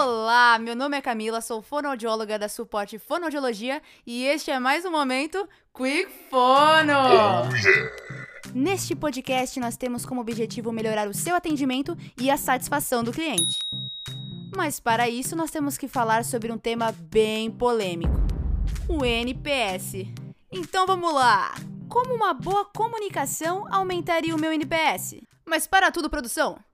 Olá, meu nome é Camila, sou fonoaudióloga da Suporte Fonoaudiologia e este é mais um momento Quick Fono. Neste podcast nós temos como objetivo melhorar o seu atendimento e a satisfação do cliente. Mas para isso nós temos que falar sobre um tema bem polêmico: o NPS. Então vamos lá! Como uma boa comunicação aumentaria o meu NPS? Mas para tudo, produção!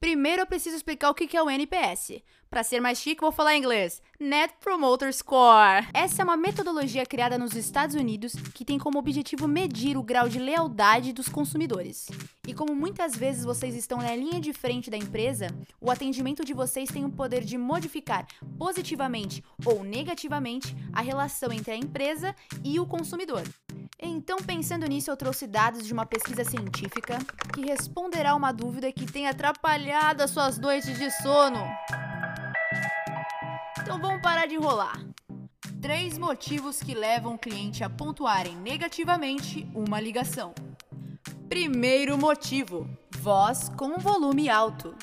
Primeiro eu preciso explicar o que é o NPS. Para ser mais chique, vou falar em inglês. Net Promoter Score. Essa é uma metodologia criada nos Estados Unidos que tem como objetivo medir o grau de lealdade dos consumidores. E como muitas vezes vocês estão na linha de frente da empresa, o atendimento de vocês tem o poder de modificar positivamente ou negativamente a relação entre a empresa e o consumidor. Então, pensando nisso, eu trouxe dados de uma pesquisa científica que responderá uma dúvida que tem atrapalhado as suas noites de sono. Então vamos parar de enrolar. Três motivos que levam o cliente a pontuarem negativamente uma ligação. Primeiro motivo: voz com volume alto.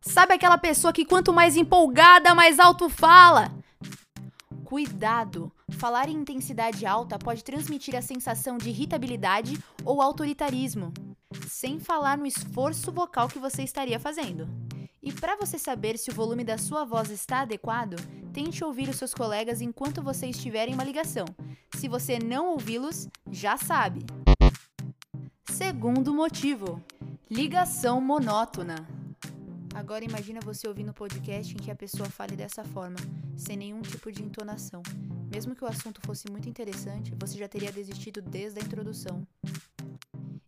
Sabe aquela pessoa que quanto mais empolgada, mais alto fala? Cuidado! Falar em intensidade alta pode transmitir a sensação de irritabilidade ou autoritarismo, sem falar no esforço vocal que você estaria fazendo. E para você saber se o volume da sua voz está adequado, tente ouvir os seus colegas enquanto você estiver em uma ligação. Se você não ouvi-los, já sabe. Segundo motivo: ligação monótona. Agora imagina você ouvindo um podcast em que a pessoa fale dessa forma, sem nenhum tipo de entonação. Mesmo que o assunto fosse muito interessante, você já teria desistido desde a introdução.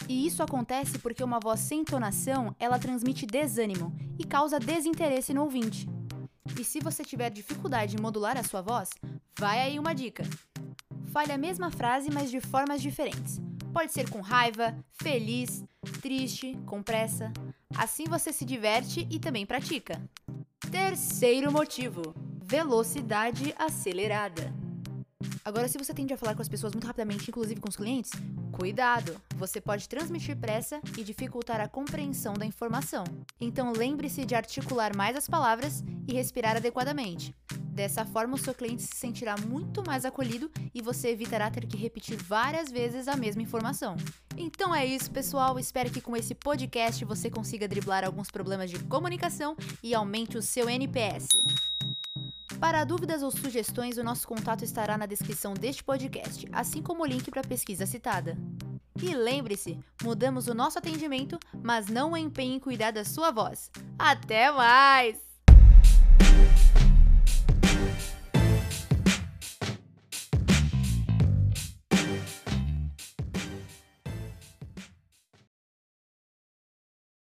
E isso acontece porque uma voz sem entonação, ela transmite desânimo e causa desinteresse no ouvinte. E se você tiver dificuldade em modular a sua voz, vai aí uma dica. Fale a mesma frase, mas de formas diferentes. Pode ser com raiva, feliz, triste, com pressa. Assim você se diverte e também pratica. Terceiro motivo: velocidade acelerada. Agora, se você tende a falar com as pessoas muito rapidamente, inclusive com os clientes, cuidado! Você pode transmitir pressa e dificultar a compreensão da informação. Então, lembre-se de articular mais as palavras e respirar adequadamente. Dessa forma, o seu cliente se sentirá muito mais acolhido e você evitará ter que repetir várias vezes a mesma informação. Então é isso, pessoal. Espero que com esse podcast você consiga driblar alguns problemas de comunicação e aumente o seu NPS. Para dúvidas ou sugestões, o nosso contato estará na descrição deste podcast, assim como o link para a pesquisa citada. E lembre-se, mudamos o nosso atendimento, mas não o empenhe em cuidar da sua voz. Até mais!